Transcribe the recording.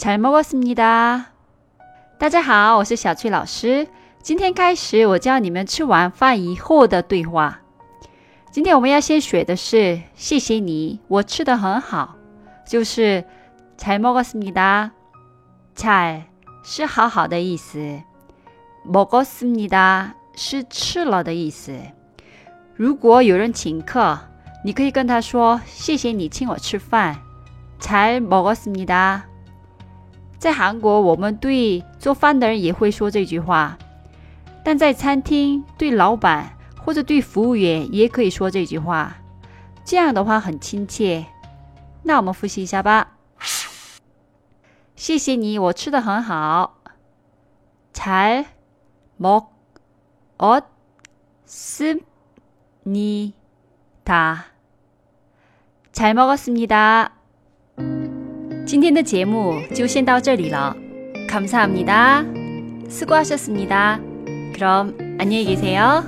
잘먹었습니다。大家好，我是小翠老师。今天开始，我教你们吃完饭以后的对话。今天我们要先学的是“谢谢你，我吃的很好”，就是“잘먹었습니다”。잘是好好的意思，먹었습니다是吃了的意思。如果有人请客，你可以跟他说：“谢谢你请我吃饭。”잘먹었습니다 在韩国，我们对做饭的人也会说这句话，但在餐厅对老板或者对服务员也可以说这句话。这样的话很亲切。那我们复习一下吧。谢谢你，我吃的很好。잘먹었습니다 잘 먹었습니다. 今天的节目就先到这里了。감사합니다. 수고하셨습니다. 그럼 안녕히 계세요.